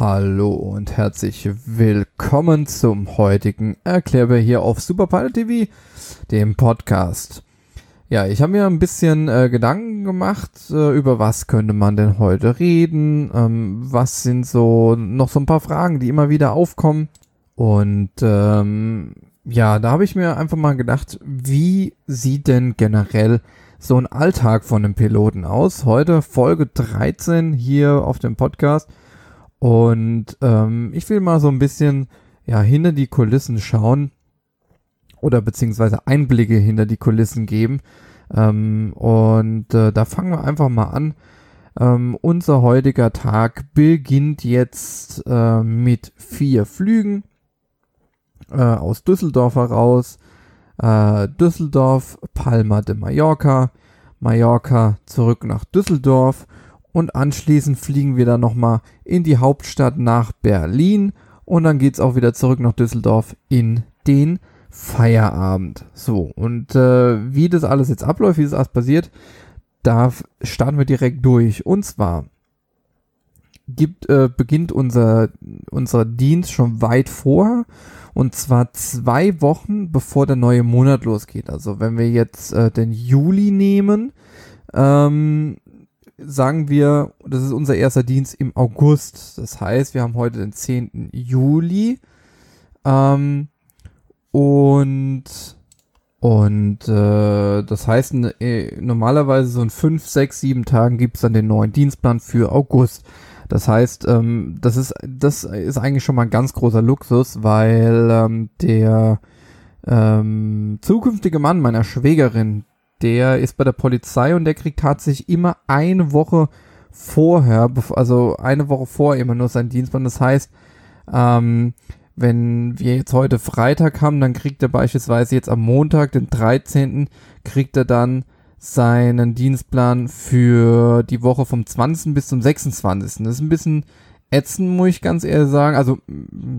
Hallo und herzlich willkommen zum heutigen Erklärbär hier auf Superpilot TV, dem Podcast. Ja, ich habe mir ein bisschen äh, Gedanken gemacht, äh, über was könnte man denn heute reden, ähm, was sind so noch so ein paar Fragen, die immer wieder aufkommen. Und ähm, ja, da habe ich mir einfach mal gedacht, wie sieht denn generell so ein Alltag von einem Piloten aus? Heute Folge 13 hier auf dem Podcast. Und ähm, ich will mal so ein bisschen ja hinter die Kulissen schauen oder beziehungsweise Einblicke hinter die Kulissen geben. Ähm, und äh, da fangen wir einfach mal an. Ähm, unser heutiger Tag beginnt jetzt äh, mit vier Flügen äh, aus Düsseldorf heraus. Äh, Düsseldorf, Palma de Mallorca, Mallorca zurück nach Düsseldorf und anschließend fliegen wir dann nochmal in die Hauptstadt nach Berlin und dann geht's auch wieder zurück nach Düsseldorf in den Feierabend. So, und äh, wie das alles jetzt abläuft, wie das alles passiert, da starten wir direkt durch. Und zwar gibt, äh, beginnt unser, unser Dienst schon weit vor. Und zwar zwei Wochen bevor der neue Monat losgeht. Also wenn wir jetzt äh, den Juli nehmen, ähm, sagen wir, das ist unser erster Dienst im August. Das heißt, wir haben heute den 10. Juli. Ähm, und und äh, das heißt, äh, normalerweise so in 5, 6, 7 Tagen gibt's dann den neuen Dienstplan für August. Das heißt, ähm, das ist das ist eigentlich schon mal ein ganz großer Luxus, weil ähm, der ähm, zukünftige Mann meiner Schwägerin, der ist bei der Polizei und der kriegt tatsächlich immer eine Woche vorher, also eine Woche vor immer nur seinen Dienstplan. Das heißt, ähm, wenn wir jetzt heute Freitag haben, dann kriegt er beispielsweise jetzt am Montag, den 13., kriegt er dann seinen Dienstplan für die Woche vom 20. bis zum 26. Das ist ein bisschen ätzend, muss ich ganz ehrlich sagen. Also,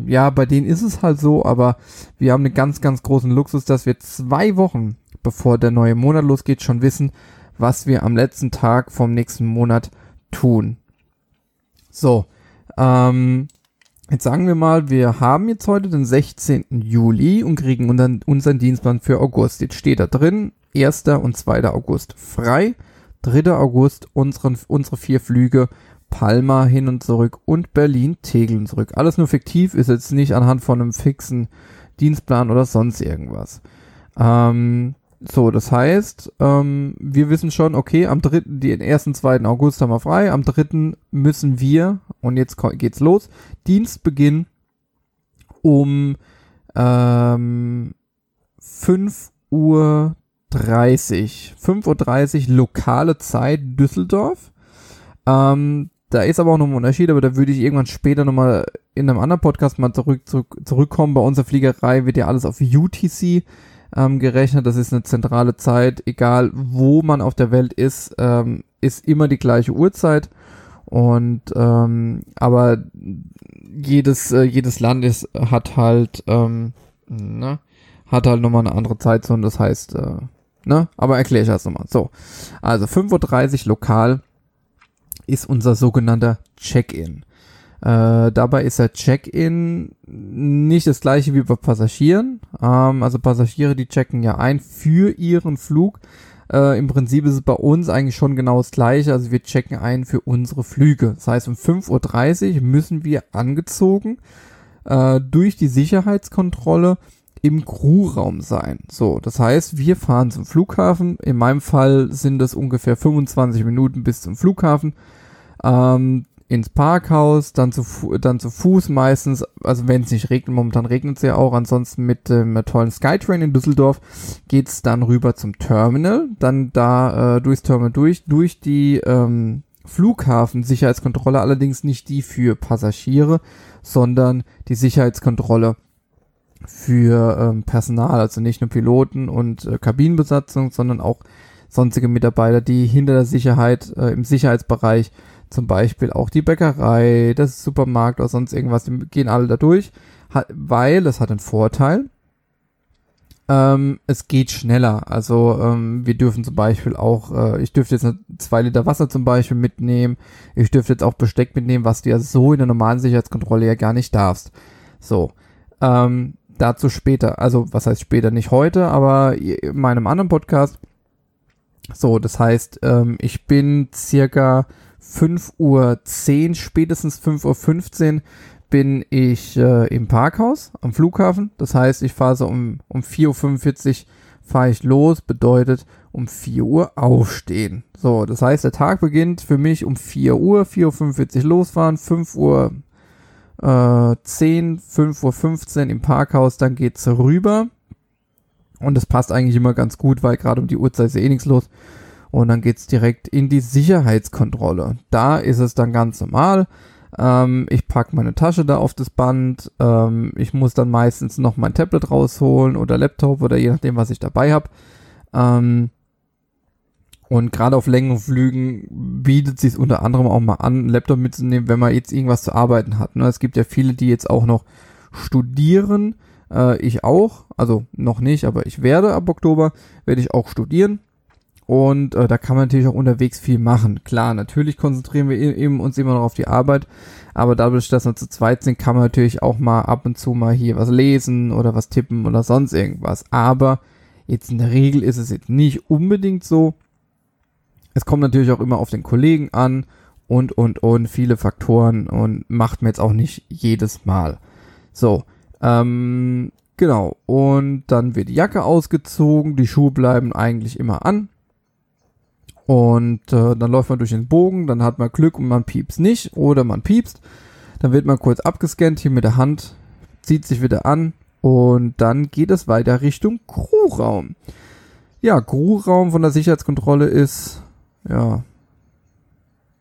ja, bei denen ist es halt so, aber wir haben einen ganz, ganz großen Luxus, dass wir zwei Wochen, bevor der neue Monat losgeht, schon wissen, was wir am letzten Tag vom nächsten Monat tun. So, ähm, Jetzt sagen wir mal, wir haben jetzt heute den 16. Juli und kriegen unseren, unseren Dienstplan für August. Jetzt steht da drin, 1. und 2. August frei, 3. August unseren, unsere vier Flüge Palma hin und zurück und Berlin Tegeln zurück. Alles nur fiktiv, ist jetzt nicht anhand von einem fixen Dienstplan oder sonst irgendwas. Ähm, so, das heißt, ähm, wir wissen schon, okay, am 3., den 1., 2. August haben wir frei, am 3. müssen wir, und jetzt geht's los, Dienstbeginn um ähm, 5 Uhr 30. 5.30 Uhr lokale Zeit Düsseldorf. Ähm, da ist aber auch noch ein Unterschied, aber da würde ich irgendwann später nochmal in einem anderen Podcast mal zurück, zurück, zurückkommen. Bei unserer Fliegerei wird ja alles auf UTC ähm, gerechnet. Das ist eine zentrale Zeit, egal wo man auf der Welt ist, ähm, ist immer die gleiche Uhrzeit. Und ähm, aber jedes äh, jedes Land ist hat halt ähm, ne, hat halt nochmal eine andere Zeitzone. Das heißt, äh, ne, aber erkläre ich das nochmal. So, also 5:30 Uhr lokal ist unser sogenannter Check-in. Äh, dabei ist der Check-in nicht das gleiche wie bei Passagieren. Ähm, also Passagiere, die checken ja ein für ihren Flug. Äh, Im Prinzip ist es bei uns eigentlich schon genau das gleiche. Also wir checken ein für unsere Flüge. Das heißt, um 5.30 Uhr müssen wir angezogen äh, durch die Sicherheitskontrolle im Crewraum sein. So, das heißt, wir fahren zum Flughafen. In meinem Fall sind es ungefähr 25 Minuten bis zum Flughafen. Ähm, ins Parkhaus, dann zu, dann zu Fuß meistens, also wenn es nicht regnet, momentan regnet es ja auch, ansonsten mit dem äh, tollen Skytrain in Düsseldorf geht's dann rüber zum Terminal, dann da äh, durchs Terminal durch, durch die ähm, Flughafen-Sicherheitskontrolle, allerdings nicht die für Passagiere, sondern die Sicherheitskontrolle für ähm, Personal, also nicht nur Piloten und äh, Kabinenbesatzung, sondern auch sonstige Mitarbeiter, die hinter der Sicherheit äh, im Sicherheitsbereich zum Beispiel auch die Bäckerei, das Supermarkt oder sonst irgendwas, die gehen alle da durch, weil es hat einen Vorteil. Ähm, es geht schneller. Also ähm, wir dürfen zum Beispiel auch, äh, ich dürfte jetzt zwei Liter Wasser zum Beispiel mitnehmen. Ich dürfte jetzt auch Besteck mitnehmen, was du ja so in der normalen Sicherheitskontrolle ja gar nicht darfst. So. Ähm, dazu später. Also was heißt später? Nicht heute, aber in meinem anderen Podcast. So, das heißt, ähm, ich bin circa 5.10 Uhr, spätestens 5.15 Uhr bin ich äh, im Parkhaus am Flughafen. Das heißt, ich fahre so um, um 4.45 Uhr fahre ich los, bedeutet um 4 Uhr aufstehen. So, das heißt, der Tag beginnt für mich um 4 Uhr, 4.45 Uhr losfahren, 5 Uhr äh, 10, 5 Uhr 15 im Parkhaus, dann geht's rüber. Und das passt eigentlich immer ganz gut, weil gerade um die Uhrzeit ist eh nichts los. Und dann geht's direkt in die Sicherheitskontrolle. Da ist es dann ganz normal. Ähm, ich packe meine Tasche da auf das Band. Ähm, ich muss dann meistens noch mein Tablet rausholen oder Laptop oder je nachdem, was ich dabei habe. Ähm, und gerade auf längeren Flügen bietet sich unter anderem auch mal an, einen Laptop mitzunehmen, wenn man jetzt irgendwas zu arbeiten hat. Ne? Es gibt ja viele, die jetzt auch noch studieren. Äh, ich auch, also noch nicht, aber ich werde ab Oktober, werde ich auch studieren. Und äh, da kann man natürlich auch unterwegs viel machen. Klar, natürlich konzentrieren wir eben uns immer noch auf die Arbeit, aber dadurch, dass wir zu zweit sind, kann man natürlich auch mal ab und zu mal hier was lesen oder was tippen oder sonst irgendwas. Aber jetzt in der Regel ist es jetzt nicht unbedingt so. Es kommt natürlich auch immer auf den Kollegen an und, und, und viele Faktoren und macht mir jetzt auch nicht jedes Mal. So, ähm, genau. Und dann wird die Jacke ausgezogen, die Schuhe bleiben eigentlich immer an. Und äh, dann läuft man durch den Bogen, dann hat man Glück und man piepst nicht oder man piepst. Dann wird man kurz abgescannt hier mit der Hand, zieht sich wieder an und dann geht es weiter Richtung Crewraum. Ja, Crewraum von der Sicherheitskontrolle ist ja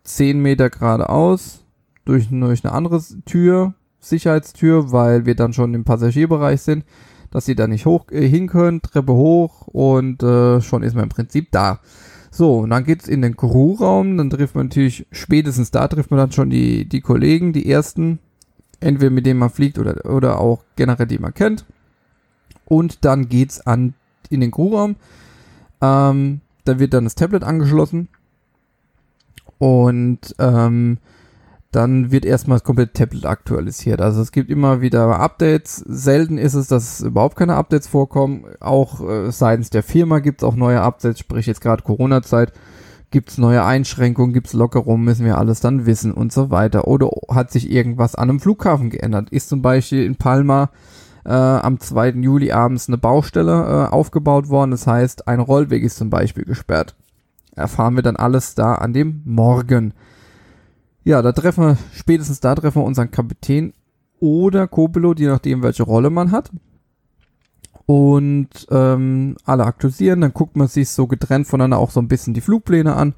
10 Meter geradeaus durch, durch eine andere Tür, Sicherheitstür, weil wir dann schon im Passagierbereich sind, dass sie da nicht hoch äh, hin können, Treppe hoch und äh, schon ist man im Prinzip da. So, und dann geht's in den Crew-Raum, dann trifft man natürlich, spätestens da trifft man dann schon die, die Kollegen, die ersten, entweder mit denen man fliegt oder, oder auch generell die man kennt. Und dann geht's an, in den Crewraum. Ähm, da wird dann das Tablet angeschlossen. Und ähm, dann wird erstmal das komplette Tablet aktualisiert. Also es gibt immer wieder Updates. Selten ist es, dass überhaupt keine Updates vorkommen. Auch äh, seitens der Firma gibt es auch neue Updates, sprich jetzt gerade Corona-Zeit. Gibt es neue Einschränkungen, gibt es Lockerungen, müssen wir alles dann wissen und so weiter. Oder hat sich irgendwas an einem Flughafen geändert? Ist zum Beispiel in Palma äh, am 2. Juli abends eine Baustelle äh, aufgebaut worden. Das heißt, ein Rollweg ist zum Beispiel gesperrt. Erfahren wir dann alles da an dem Morgen. Ja, da treffen wir, spätestens da treffen wir unseren Kapitän oder Co-Pilot, je nachdem, welche Rolle man hat. Und ähm, alle aktualisieren, dann guckt man sich so getrennt voneinander auch so ein bisschen die Flugpläne an.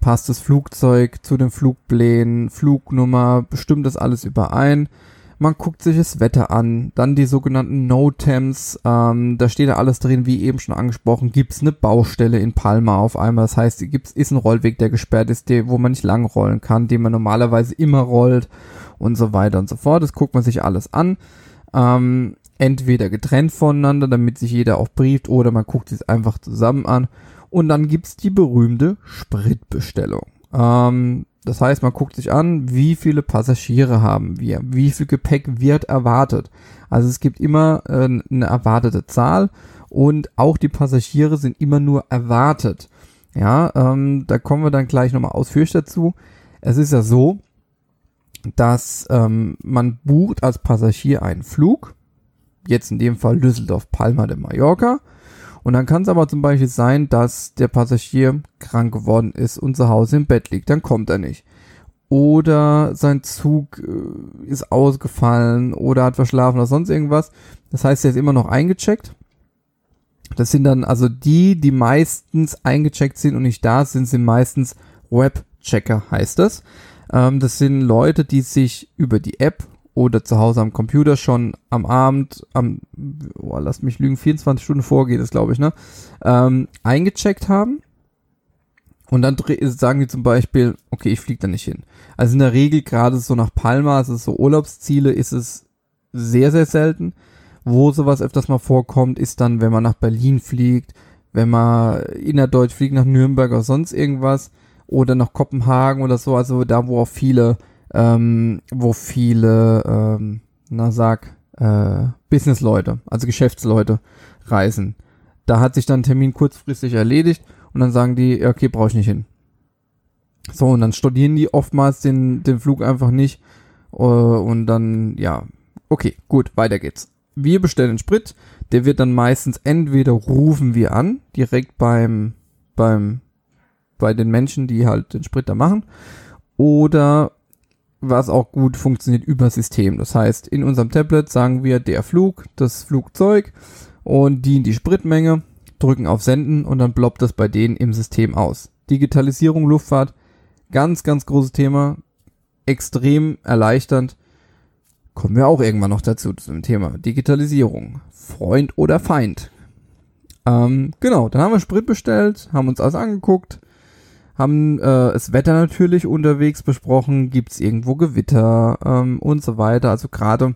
Passt das Flugzeug zu den Flugplänen, Flugnummer, bestimmt das alles überein man guckt sich das Wetter an, dann die sogenannten No-Temps, ähm, da steht da alles drin, wie eben schon angesprochen, gibt's eine Baustelle in Palma auf einmal, das heißt, gibt's, ist ein Rollweg, der gesperrt ist, der, wo man nicht lang rollen kann, den man normalerweise immer rollt und so weiter und so fort, das guckt man sich alles an, ähm, entweder getrennt voneinander, damit sich jeder auch brieft, oder man guckt es einfach zusammen an. Und dann gibt's die berühmte Spritbestellung. Ähm, das heißt, man guckt sich an, wie viele Passagiere haben wir, wie viel Gepäck wird erwartet. Also es gibt immer äh, eine erwartete Zahl und auch die Passagiere sind immer nur erwartet. Ja, ähm, da kommen wir dann gleich nochmal ausführlich dazu. Es ist ja so, dass ähm, man bucht als Passagier einen Flug, jetzt in dem Fall Düsseldorf-Palma de Mallorca, und dann kann es aber zum Beispiel sein, dass der Passagier krank geworden ist und zu Hause im Bett liegt. Dann kommt er nicht. Oder sein Zug äh, ist ausgefallen oder hat verschlafen oder sonst irgendwas. Das heißt, er ist immer noch eingecheckt. Das sind dann also die, die meistens eingecheckt sind und nicht da sind, sind meistens Webchecker, heißt das. Ähm, das sind Leute, die sich über die App oder zu Hause am Computer schon am Abend, am, oh, lass mich lügen, 24 Stunden vorgeht es, glaube ich, ne, ähm, eingecheckt haben. Und dann sagen die zum Beispiel, okay, ich fliege da nicht hin. Also in der Regel, gerade so nach Palma, also so Urlaubsziele, ist es sehr, sehr selten. Wo sowas öfters mal vorkommt, ist dann, wenn man nach Berlin fliegt, wenn man innerdeutsch fliegt nach Nürnberg oder sonst irgendwas oder nach Kopenhagen oder so, also da, wo auch viele, ähm, wo viele, ähm, na sag, äh, Businessleute, also Geschäftsleute reisen. Da hat sich dann ein Termin kurzfristig erledigt und dann sagen die, okay, brauche ich nicht hin. So, und dann studieren die oftmals den, den Flug einfach nicht. Uh, und dann, ja, okay, gut, weiter geht's. Wir bestellen Sprit, der wird dann meistens entweder rufen wir an, direkt beim, beim, bei den Menschen, die halt den Sprit da machen, oder was auch gut funktioniert über System. Das heißt, in unserem Tablet sagen wir der Flug, das Flugzeug und die in die Spritmenge, drücken auf Senden und dann ploppt das bei denen im System aus. Digitalisierung Luftfahrt, ganz, ganz großes Thema, extrem erleichternd. Kommen wir auch irgendwann noch dazu zum Thema Digitalisierung. Freund oder Feind. Ähm, genau, dann haben wir Sprit bestellt, haben uns alles angeguckt, haben äh, das Wetter natürlich unterwegs besprochen, gibt es irgendwo Gewitter ähm, und so weiter. Also gerade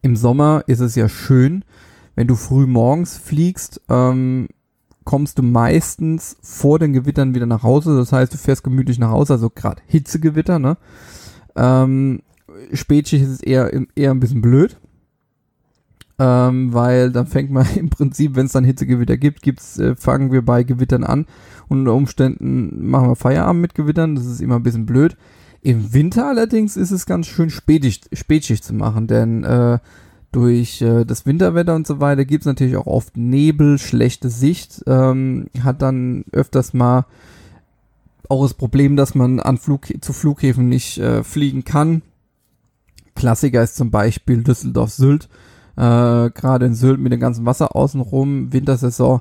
im Sommer ist es ja schön, wenn du früh morgens fliegst, ähm, kommst du meistens vor den Gewittern wieder nach Hause. Das heißt, du fährst gemütlich nach Hause, also gerade Hitzegewitter, ne? Ähm, Spätschicht ist eher, eher ein bisschen blöd. Ähm, weil dann fängt man im Prinzip, wenn es dann Hitzegewitter gibt, gibt's, äh, fangen wir bei Gewittern an und unter Umständen machen wir Feierabend mit Gewittern. Das ist immer ein bisschen blöd. Im Winter allerdings ist es ganz schön Spätschicht, Spätschicht zu machen, denn äh, durch äh, das Winterwetter und so weiter gibt es natürlich auch oft Nebel, schlechte Sicht, ähm, hat dann öfters mal auch das Problem, dass man an Flug zu Flughäfen nicht äh, fliegen kann. Klassiker ist zum Beispiel Düsseldorf-Sylt. Äh, Gerade in Sylt mit dem ganzen Wasser außenrum, Wintersaison,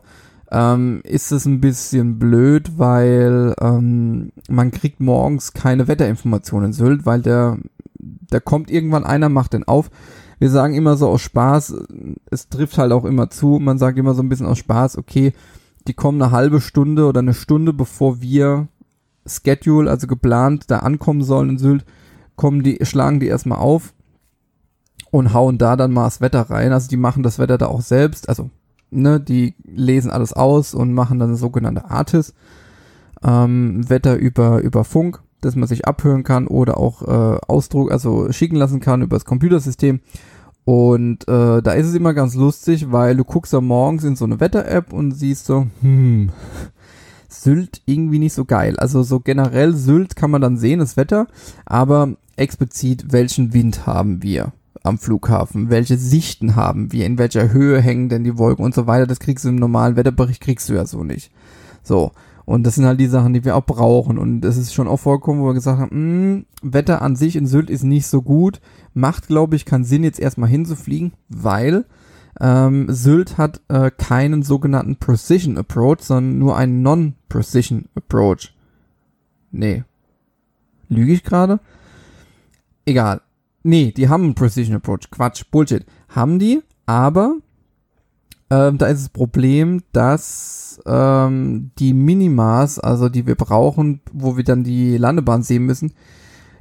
ähm, ist es ein bisschen blöd, weil ähm, man kriegt morgens keine Wetterinformationen in Sylt, weil der, da kommt irgendwann einer, macht den auf. Wir sagen immer so aus Spaß, es trifft halt auch immer zu, man sagt immer so ein bisschen aus Spaß, okay, die kommen eine halbe Stunde oder eine Stunde bevor wir Schedule, also geplant, da ankommen sollen in Sylt, kommen die, schlagen die erstmal auf und hauen da dann mal das Wetter rein. Also die machen das Wetter da auch selbst, also ne, die lesen alles aus und machen dann sogenannte Artis, ähm, Wetter über, über Funk, dass man sich abhören kann oder auch äh, Ausdruck, also schicken lassen kann über das Computersystem. Und äh, da ist es immer ganz lustig, weil du guckst da morgens in so eine Wetter-App und siehst so, hm, Sylt irgendwie nicht so geil. Also so generell Sylt kann man dann sehen, das Wetter, aber explizit, welchen Wind haben wir am Flughafen? Welche Sichten haben wir? In welcher Höhe hängen denn die Wolken und so weiter? Das kriegst du im normalen Wetterbericht, kriegst du ja so nicht. So. Und das sind halt die Sachen, die wir auch brauchen. Und es ist schon auch vorgekommen, wo wir gesagt haben, mh, hm, Wetter an sich in Sylt ist nicht so gut. Macht, glaube ich, keinen Sinn, jetzt erstmal hinzufliegen, weil ähm, Sylt hat äh, keinen sogenannten Precision Approach, sondern nur einen Non-Precision Approach. Nee. Lüge ich gerade? Egal. Nee, die haben einen Precision Approach. Quatsch, Bullshit. Haben die, aber ähm, da ist das Problem, dass ähm, die Minimas, also die wir brauchen, wo wir dann die Landebahn sehen müssen,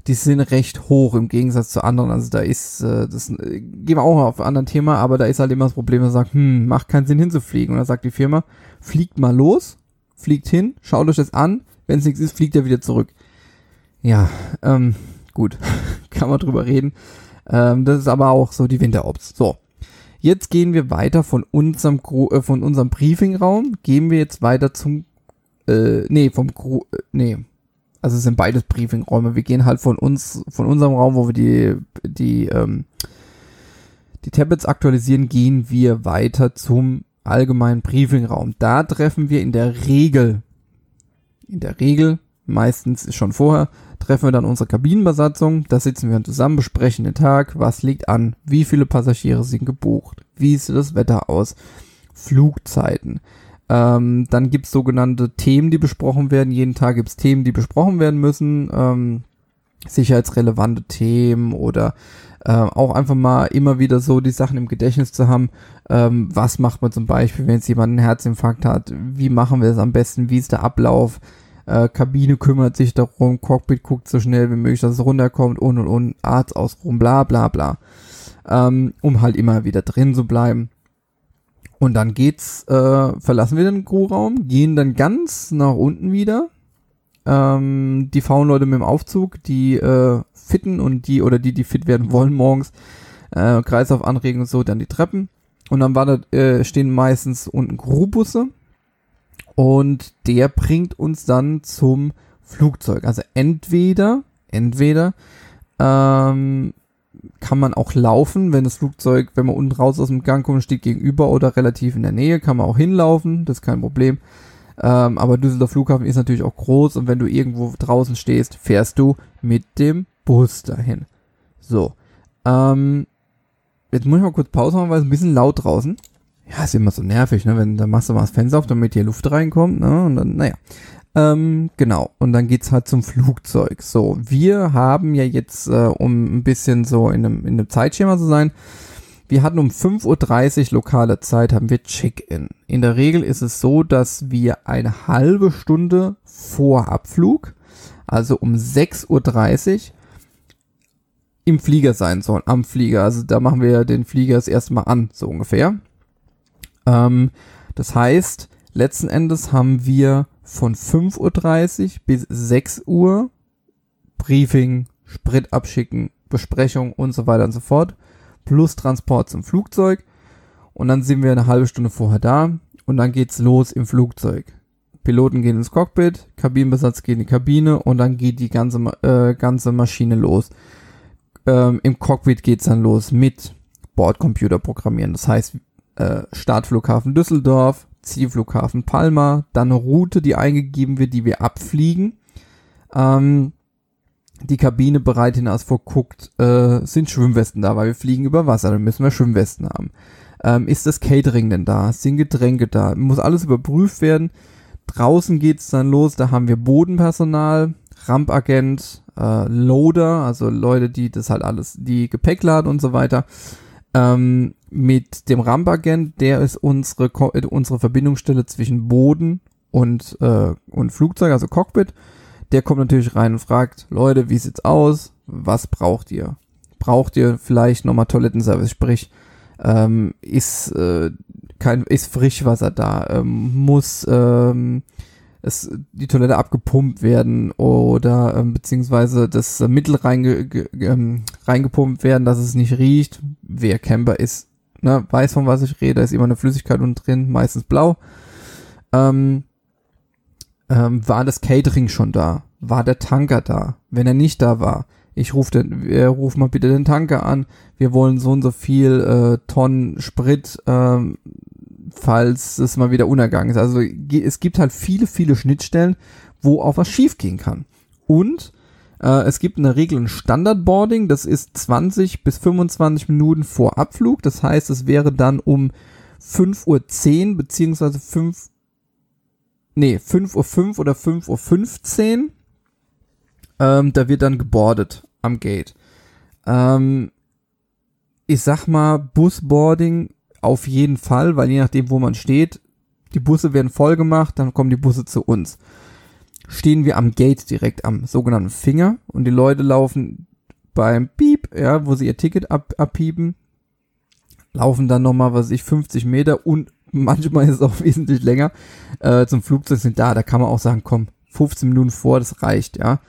die sind recht hoch im Gegensatz zu anderen. Also da ist, äh, das äh, gehen wir auch auf ein anderes Thema, aber da ist halt immer das Problem, dass man sagt, hm, macht keinen Sinn hinzufliegen. Und dann sagt die Firma, fliegt mal los, fliegt hin, schaut euch das an, wenn es nichts ist, fliegt er wieder zurück. Ja, ähm, gut, kann man drüber reden. Ähm, das ist aber auch so die Winterops. So, jetzt gehen wir weiter von unserem Gro äh, von unserem Briefingraum, gehen wir jetzt weiter zum äh, nee, vom Gro äh, nee, also es sind beides Briefingräume. Wir gehen halt von uns, von unserem Raum, wo wir die, die, ähm, die Tablets aktualisieren, gehen wir weiter zum allgemeinen Briefingraum. Da treffen wir in der Regel, in der Regel, meistens ist schon vorher, treffen wir dann unsere Kabinenbesatzung. Da sitzen wir zusammen, besprechen den Tag, was liegt an, wie viele Passagiere sind gebucht, wie sieht das Wetter aus, Flugzeiten, ähm, dann gibt's sogenannte Themen, die besprochen werden. Jeden Tag gibt's Themen, die besprochen werden müssen. Ähm, sicherheitsrelevante Themen oder äh, auch einfach mal immer wieder so die Sachen im Gedächtnis zu haben. Ähm, was macht man zum Beispiel, wenn jetzt jemand einen Herzinfarkt hat? Wie machen wir es am besten? Wie ist der Ablauf? Äh, Kabine kümmert sich darum, Cockpit guckt so schnell wie möglich, dass es runterkommt und und und, Arzt ausruhen, bla bla bla. ähm, um halt immer wieder drin zu bleiben. Und dann geht's, äh, verlassen wir den Crewraum, gehen dann ganz nach unten wieder. Ähm, die faulen Leute mit dem Aufzug, die äh, fitten und die oder die, die fit werden wollen morgens, äh, Kreislauf anregen und so, dann die Treppen. Und dann war da, äh, stehen meistens unten Crewbusse und der bringt uns dann zum Flugzeug. Also entweder, entweder ähm, kann man auch laufen, wenn das Flugzeug, wenn man unten raus aus dem Gang kommt, steht gegenüber oder relativ in der Nähe, kann man auch hinlaufen, das ist kein Problem. Ähm, aber Düsseldorf Flughafen ist natürlich auch groß und wenn du irgendwo draußen stehst, fährst du mit dem Bus dahin. So. Ähm, jetzt muss ich mal kurz Pause machen, weil es ein bisschen laut draußen. Ja, ist immer so nervig, ne? Wenn, dann machst du mal das Fenster auf, damit hier Luft reinkommt, ne? Und dann, naja. Ähm, genau. Und dann geht's halt zum Flugzeug. So, wir haben ja jetzt, äh, um ein bisschen so in einem, in einem Zeitschema zu sein, wir hatten um 5.30 Uhr lokale Zeit, haben wir Check-in. In der Regel ist es so, dass wir eine halbe Stunde vor Abflug, also um 6.30 Uhr, im Flieger sein sollen, am Flieger. Also da machen wir den Flieger das erste Mal an, so ungefähr. Ähm, das heißt, letzten Endes haben wir von 5.30 Uhr bis 6 Uhr Briefing, Sprit abschicken, Besprechung und so weiter und so fort. Plus Transport zum Flugzeug. Und dann sind wir eine halbe Stunde vorher da. Und dann geht's los im Flugzeug. Piloten gehen ins Cockpit, Kabinenbesatz geht in die Kabine und dann geht die ganze, äh, ganze Maschine los. Ähm, Im Cockpit geht's dann los mit Bordcomputer programmieren. Das heißt, äh, Startflughafen Düsseldorf, Zielflughafen Palma, dann eine Route, die eingegeben wird, die wir abfliegen. Ähm, die Kabine bereit hinaus vorguckt, äh, sind Schwimmwesten da, weil wir fliegen über Wasser, dann müssen wir Schwimmwesten haben. Ähm, ist das Catering denn da? Sind Getränke da? Muss alles überprüft werden. Draußen geht's dann los, da haben wir Bodenpersonal, Rampagent, äh, Loader, also Leute, die das halt alles, die Gepäck laden und so weiter. Ähm, mit dem Rampagent, der ist unsere, äh, unsere Verbindungsstelle zwischen Boden und, äh, und Flugzeug, also Cockpit. Der kommt natürlich rein und fragt, Leute, wie sieht's aus? Was braucht ihr? Braucht ihr vielleicht nochmal Toilettenservice? Sprich, ähm, ist, äh, kein, ist Frischwasser da? Ähm, muss ähm, es, die Toilette abgepumpt werden oder ähm, beziehungsweise das Mittel reinge, ähm, reingepumpt werden, dass es nicht riecht? Wer Camper ist, ne, weiß von was ich rede, da ist immer eine Flüssigkeit unten drin, meistens blau. Ähm, ähm, war das Catering schon da? War der Tanker da? Wenn er nicht da war, ich rufe den, äh, ruf mal bitte den Tanker an. Wir wollen so und so viel äh, Tonnen Sprit, ähm, falls es mal wieder Untergang ist. Also es gibt halt viele, viele Schnittstellen, wo auch was schiefgehen kann. Und es gibt in der Regel ein Standardboarding, das ist 20 bis 25 Minuten vor Abflug. Das heißt, es wäre dann um 5.10 Uhr beziehungsweise 5 nee, 5.05 Uhr oder 5.15 Uhr. Ähm, da wird dann gebordet am Gate. Ähm, ich sag mal, Busboarding auf jeden Fall, weil je nachdem, wo man steht, die Busse werden voll gemacht, dann kommen die Busse zu uns. Stehen wir am Gate direkt am sogenannten Finger und die Leute laufen beim Piep, ja, wo sie ihr Ticket ab, abpiepen, laufen dann nochmal, was weiß ich, 50 Meter und manchmal ist es auch wesentlich länger, äh, zum Flugzeug sind da. Da kann man auch sagen, komm, 15 Minuten vor, das reicht, ja.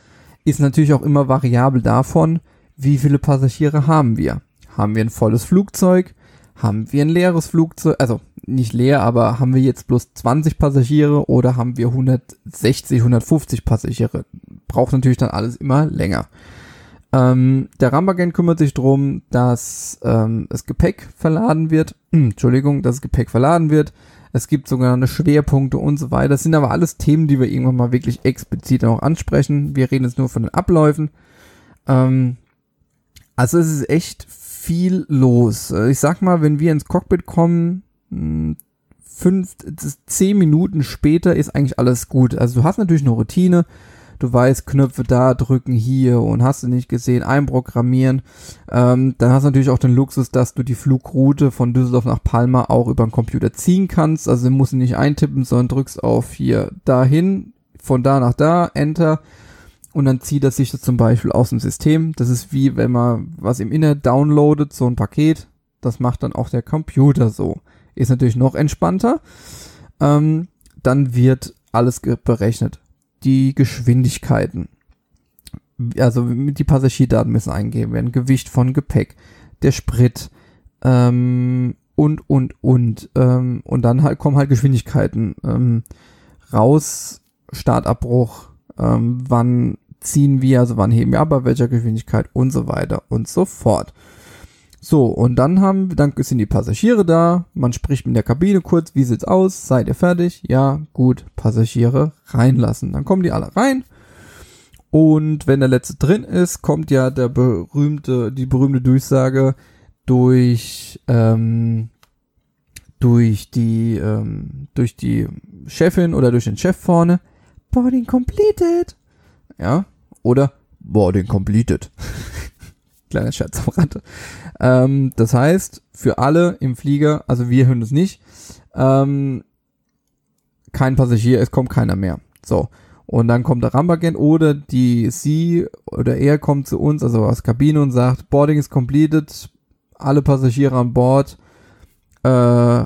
Ist natürlich auch immer variabel davon, wie viele Passagiere haben wir. Haben wir ein volles Flugzeug? Haben wir ein leeres Flugzeug? Also nicht leer, aber haben wir jetzt bloß 20 Passagiere oder haben wir 160, 150 Passagiere? Braucht natürlich dann alles immer länger. Ähm, der Rambagent kümmert sich darum, dass ähm, das Gepäck verladen wird. Entschuldigung, dass das Gepäck verladen wird. Es gibt sogenannte Schwerpunkte und so weiter. Das sind aber alles Themen, die wir irgendwann mal wirklich explizit auch ansprechen. Wir reden jetzt nur von den Abläufen. Ähm, also es ist echt viel los. Ich sag mal, wenn wir ins Cockpit kommen, fünf, zehn Minuten später ist eigentlich alles gut. Also du hast natürlich eine Routine du weißt, Knöpfe da drücken hier und hast du nicht gesehen, einprogrammieren. Ähm, dann hast du natürlich auch den Luxus, dass du die Flugroute von Düsseldorf nach Palma auch über den Computer ziehen kannst. Also du musst sie nicht eintippen, sondern drückst auf hier dahin, von da nach da, Enter und dann zieht er sich das zum Beispiel aus dem System. Das ist wie wenn man was im Internet downloadet, so ein Paket. Das macht dann auch der Computer so. Ist natürlich noch entspannter. Ähm, dann wird alles berechnet. Die Geschwindigkeiten. Also die Passagierdaten müssen eingegeben werden. Gewicht von Gepäck. Der Sprit. Ähm, und, und, und. Ähm, und dann halt kommen halt Geschwindigkeiten ähm, raus. Startabbruch. Ähm, wann ziehen wir, also wann heben wir ab, bei welcher Geschwindigkeit und so weiter und so fort. So, und dann haben, dann sind die Passagiere da, man spricht mit der Kabine kurz, wie sieht's aus, seid ihr fertig? Ja, gut, Passagiere reinlassen. Dann kommen die alle rein. Und wenn der letzte drin ist, kommt ja der berühmte, die berühmte Durchsage durch, ähm, durch die, ähm, durch die Chefin oder durch den Chef vorne. Boarding completed. Ja, oder Boarding completed. Kleiner Scherz am Rande. Ähm, das heißt, für alle im Flieger, also wir hören es nicht, ähm, kein Passagier, es kommt keiner mehr. So. Und dann kommt der Rambagent oder die sie oder er kommt zu uns, also aus Kabine und sagt, Boarding is completed, alle Passagiere an Bord, äh,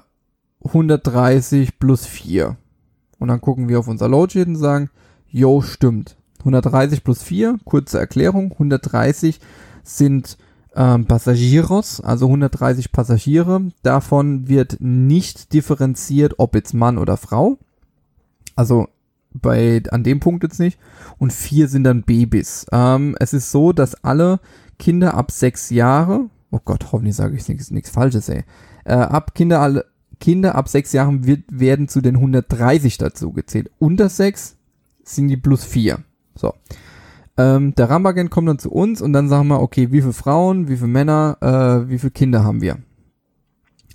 130 plus 4. Und dann gucken wir auf unser Loadsheet und sagen, jo, stimmt. 130 plus 4, kurze Erklärung, 130 sind ähm, Passagieros, also 130 Passagiere. Davon wird nicht differenziert, ob jetzt Mann oder Frau. Also bei an dem Punkt jetzt nicht. Und vier sind dann Babys. Ähm, es ist so, dass alle Kinder ab sechs Jahre, oh Gott, hoffentlich sage ich nichts Falsches, ey. Äh, ab Kinder alle Kinder ab sechs Jahren wird, werden zu den 130 dazu gezählt. Unter sechs sind die plus vier. So. Ähm, der Rambagent kommt dann zu uns und dann sagen wir, okay, wie viele Frauen, wie viele Männer, äh, wie viele Kinder haben wir?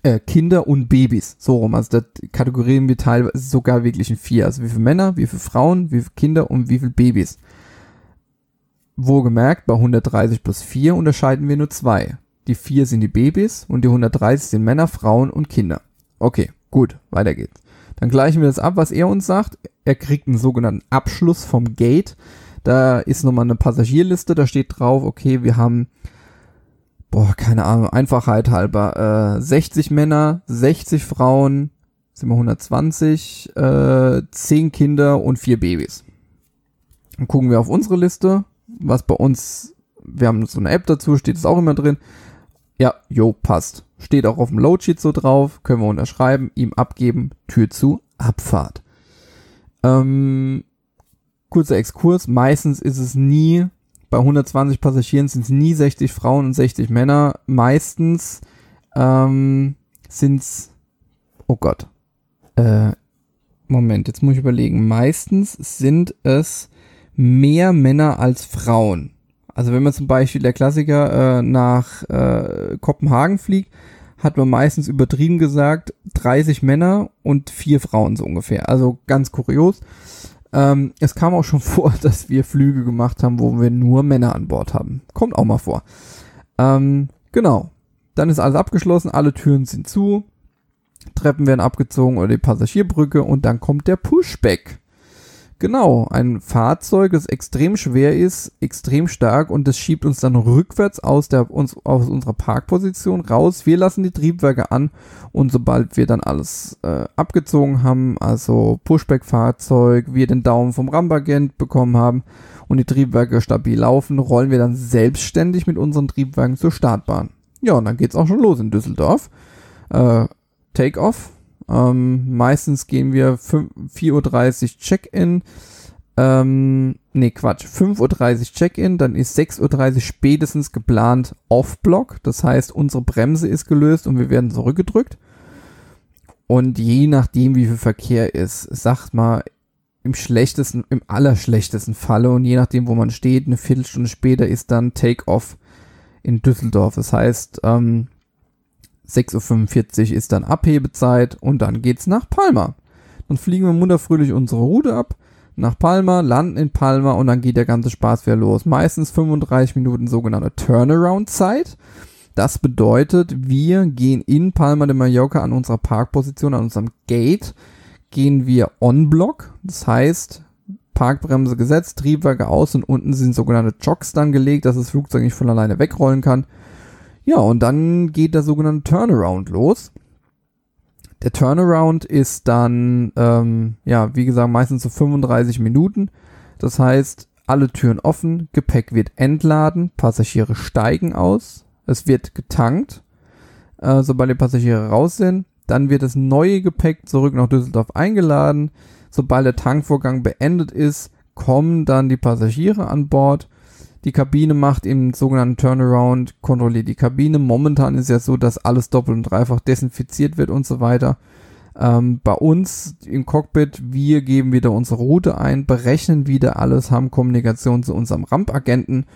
Äh, Kinder und Babys, so rum. Also das kategorieren wir teilweise sogar wirklich in vier. Also wie viele Männer, wie viele Frauen, wie viele Kinder und wie viele Babys. Wohlgemerkt, bei 130 plus 4 unterscheiden wir nur zwei. Die vier sind die Babys und die 130 sind Männer, Frauen und Kinder. Okay, gut, weiter geht's. Dann gleichen wir das ab, was er uns sagt. Er kriegt einen sogenannten Abschluss vom Gate. Da ist nochmal eine Passagierliste, da steht drauf, okay, wir haben, boah, keine Ahnung, Einfachheit halber, äh, 60 Männer, 60 Frauen, sind wir 120, äh, 10 Kinder und 4 Babys. Dann gucken wir auf unsere Liste, was bei uns, wir haben so eine App dazu, steht es auch immer drin. Ja, jo, passt. Steht auch auf dem Loadsheet so drauf, können wir unterschreiben, ihm abgeben, Tür zu, Abfahrt. Ähm, kurzer Exkurs, meistens ist es nie, bei 120 Passagieren sind es nie 60 Frauen und 60 Männer. Meistens ähm, sind es, oh Gott, äh, Moment, jetzt muss ich überlegen. Meistens sind es mehr Männer als Frauen. Also wenn man zum Beispiel der Klassiker äh, nach äh, Kopenhagen fliegt, hat man meistens übertrieben gesagt 30 Männer und vier Frauen so ungefähr. Also ganz kurios. Ähm, es kam auch schon vor, dass wir Flüge gemacht haben, wo wir nur Männer an Bord haben. Kommt auch mal vor. Ähm, genau. Dann ist alles abgeschlossen, alle Türen sind zu, Treppen werden abgezogen oder die Passagierbrücke und dann kommt der Pushback. Genau, ein Fahrzeug, das extrem schwer ist, extrem stark und das schiebt uns dann rückwärts aus, der, uns, aus unserer Parkposition raus. Wir lassen die Triebwerke an und sobald wir dann alles äh, abgezogen haben, also Pushback-Fahrzeug, wir den Daumen vom Rambagent bekommen haben und die Triebwerke stabil laufen, rollen wir dann selbstständig mit unseren Triebwerken zur Startbahn. Ja, und dann geht's auch schon los in Düsseldorf. Äh, Take-off, ähm, meistens gehen wir 4.30 Uhr Check-in. Ähm, nee, Quatsch. 5.30 Uhr Check-in, dann ist 6.30 Uhr spätestens geplant Off-Block. Das heißt, unsere Bremse ist gelöst und wir werden zurückgedrückt. Und je nachdem, wie viel Verkehr ist, sagt mal, im schlechtesten, im allerschlechtesten Falle und je nachdem, wo man steht, eine Viertelstunde später ist dann Take-Off in Düsseldorf. Das heißt, ähm, 6.45 Uhr ist dann Abhebezeit und dann geht's nach Palma. Dann fliegen wir munterfröhlich unsere Route ab, nach Palma, landen in Palma und dann geht der ganze Spaß wieder los. Meistens 35 Minuten sogenannte Turnaround-Zeit. Das bedeutet, wir gehen in Palma de Mallorca an unserer Parkposition, an unserem Gate, gehen wir on-block. Das heißt, Parkbremse gesetzt, Triebwerke aus und unten sind sogenannte Jocks dann gelegt, dass das Flugzeug nicht von alleine wegrollen kann. Ja, und dann geht der sogenannte Turnaround los. Der Turnaround ist dann, ähm, ja, wie gesagt, meistens so 35 Minuten. Das heißt, alle Türen offen, Gepäck wird entladen, Passagiere steigen aus, es wird getankt, äh, sobald die Passagiere raus sind. Dann wird das neue Gepäck zurück nach Düsseldorf eingeladen. Sobald der Tankvorgang beendet ist, kommen dann die Passagiere an Bord. Die Kabine macht im sogenannten Turnaround, kontrolliert die Kabine. Momentan ist ja so, dass alles doppelt und dreifach desinfiziert wird und so weiter. Ähm, bei uns im Cockpit, wir geben wieder unsere Route ein, berechnen wieder alles, haben Kommunikation zu unserem Rampagenten.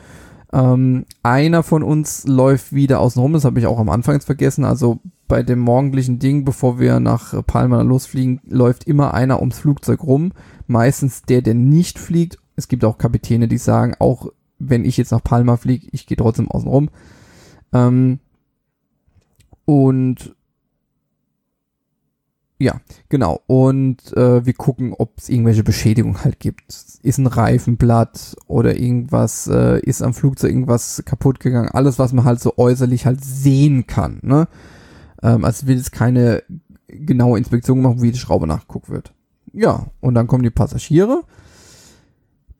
Ähm, einer von uns läuft wieder außen rum, das habe ich auch am Anfang vergessen. Also bei dem morgendlichen Ding, bevor wir nach Palma losfliegen, läuft immer einer ums Flugzeug rum. Meistens der, der nicht fliegt. Es gibt auch Kapitäne, die sagen, auch wenn ich jetzt nach Palma fliege, ich gehe trotzdem außen rum. Ähm, und ja, genau. Und äh, wir gucken, ob es irgendwelche Beschädigungen halt gibt. Ist ein Reifenblatt oder irgendwas, äh, ist am Flugzeug irgendwas kaputt gegangen. Alles, was man halt so äußerlich halt sehen kann. Ne? Ähm, also will jetzt keine genaue Inspektion machen, wie die Schraube nachgeguckt wird. Ja, und dann kommen die Passagiere.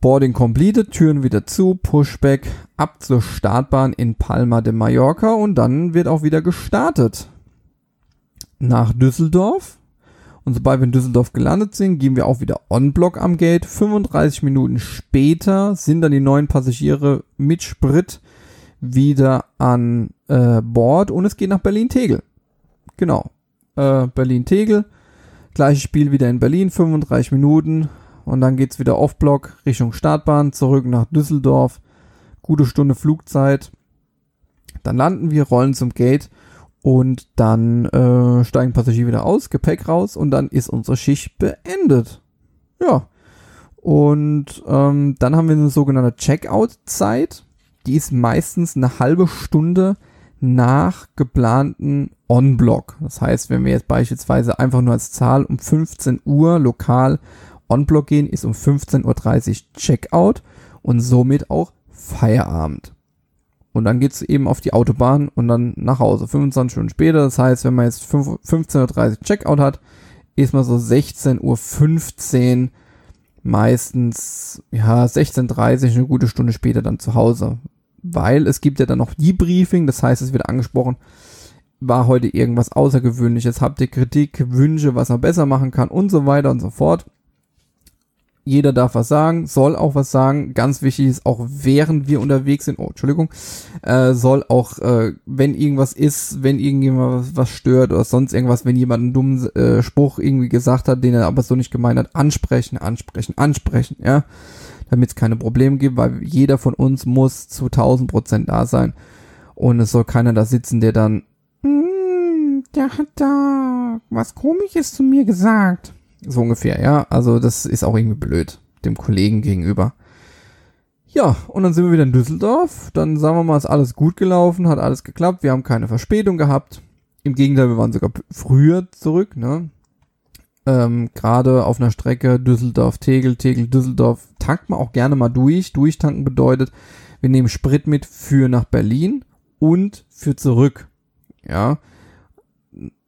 Boarding completed, Türen wieder zu, Pushback ab zur Startbahn in Palma de Mallorca und dann wird auch wieder gestartet. Nach Düsseldorf und sobald wir in Düsseldorf gelandet sind, gehen wir auch wieder on-block am Gate. 35 Minuten später sind dann die neuen Passagiere mit Sprit wieder an äh, Bord und es geht nach Berlin-Tegel. Genau. Äh, Berlin-Tegel. Gleiches Spiel wieder in Berlin, 35 Minuten. Und dann geht's wieder off-block Richtung Startbahn, zurück nach Düsseldorf. Gute Stunde Flugzeit. Dann landen wir, rollen zum Gate und dann äh, steigen Passagiere wieder aus, Gepäck raus und dann ist unsere Schicht beendet. Ja. Und ähm, dann haben wir eine sogenannte Checkout-Zeit. Die ist meistens eine halbe Stunde nach geplanten On-Block. Das heißt, wenn wir jetzt beispielsweise einfach nur als Zahl um 15 Uhr lokal On-Block gehen, ist um 15.30 Uhr Checkout und somit auch Feierabend. Und dann geht's eben auf die Autobahn und dann nach Hause. 25 Stunden später. Das heißt, wenn man jetzt 15.30 Uhr Checkout hat, ist man so 16.15 Uhr meistens, ja, 16.30 Uhr, eine gute Stunde später dann zu Hause. Weil es gibt ja dann noch Debriefing, das heißt, es wird angesprochen, war heute irgendwas Außergewöhnliches, habt ihr Kritik, Wünsche, was man besser machen kann und so weiter und so fort. Jeder darf was sagen, soll auch was sagen. Ganz wichtig ist auch, während wir unterwegs sind, oh, Entschuldigung, äh, soll auch, äh, wenn irgendwas ist, wenn irgendjemand was, was, stört oder sonst irgendwas, wenn jemand einen dummen äh, Spruch irgendwie gesagt hat, den er aber so nicht gemeint hat, ansprechen, ansprechen, ansprechen, ja. Damit es keine Probleme gibt, weil jeder von uns muss zu 1000 Prozent da sein. Und es soll keiner da sitzen, der dann, mm, der hat da was Komisches zu mir gesagt so ungefähr, ja. Also das ist auch irgendwie blöd, dem Kollegen gegenüber. Ja, und dann sind wir wieder in Düsseldorf. Dann sagen wir mal, ist alles gut gelaufen, hat alles geklappt. Wir haben keine Verspätung gehabt. Im Gegenteil, wir waren sogar früher zurück, ne? Ähm, Gerade auf einer Strecke Düsseldorf-Tegel, Tegel-Düsseldorf tankt man auch gerne mal durch. Durchtanken bedeutet, wir nehmen Sprit mit für nach Berlin und für zurück. Ja,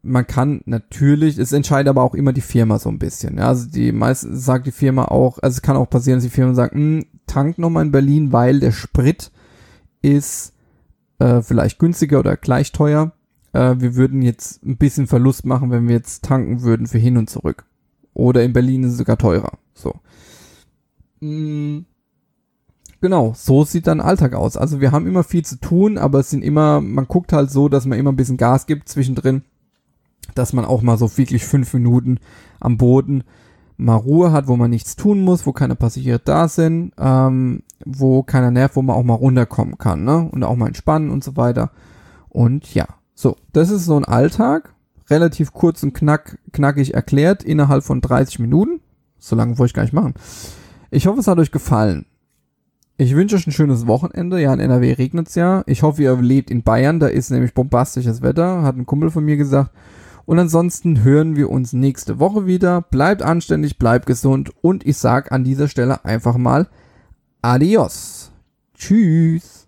man kann natürlich, es entscheidet aber auch immer die Firma so ein bisschen. Ja, also die meisten sagt die Firma auch, also es kann auch passieren, dass die Firma sagt, hm, tank nochmal in Berlin, weil der Sprit ist äh, vielleicht günstiger oder gleich teuer. Äh, wir würden jetzt ein bisschen Verlust machen, wenn wir jetzt tanken würden für hin und zurück. Oder in Berlin ist es sogar teurer. So. Hm. Genau, so sieht dann Alltag aus. Also wir haben immer viel zu tun, aber es sind immer, man guckt halt so, dass man immer ein bisschen Gas gibt zwischendrin dass man auch mal so wirklich fünf Minuten am Boden mal Ruhe hat, wo man nichts tun muss, wo keine Passagiere da sind, ähm, wo keiner nervt, wo man auch mal runterkommen kann, ne? Und auch mal entspannen und so weiter. Und ja, so, das ist so ein Alltag, relativ kurz und knack, knackig erklärt, innerhalb von 30 Minuten. So lange wollte ich gar nicht machen. Ich hoffe, es hat euch gefallen. Ich wünsche euch ein schönes Wochenende. Ja, in NRW regnet es ja. Ich hoffe, ihr lebt in Bayern. Da ist nämlich bombastisches Wetter, hat ein Kumpel von mir gesagt. Und ansonsten hören wir uns nächste Woche wieder. Bleibt anständig, bleibt gesund und ich sag an dieser Stelle einfach mal Adios. Tschüss.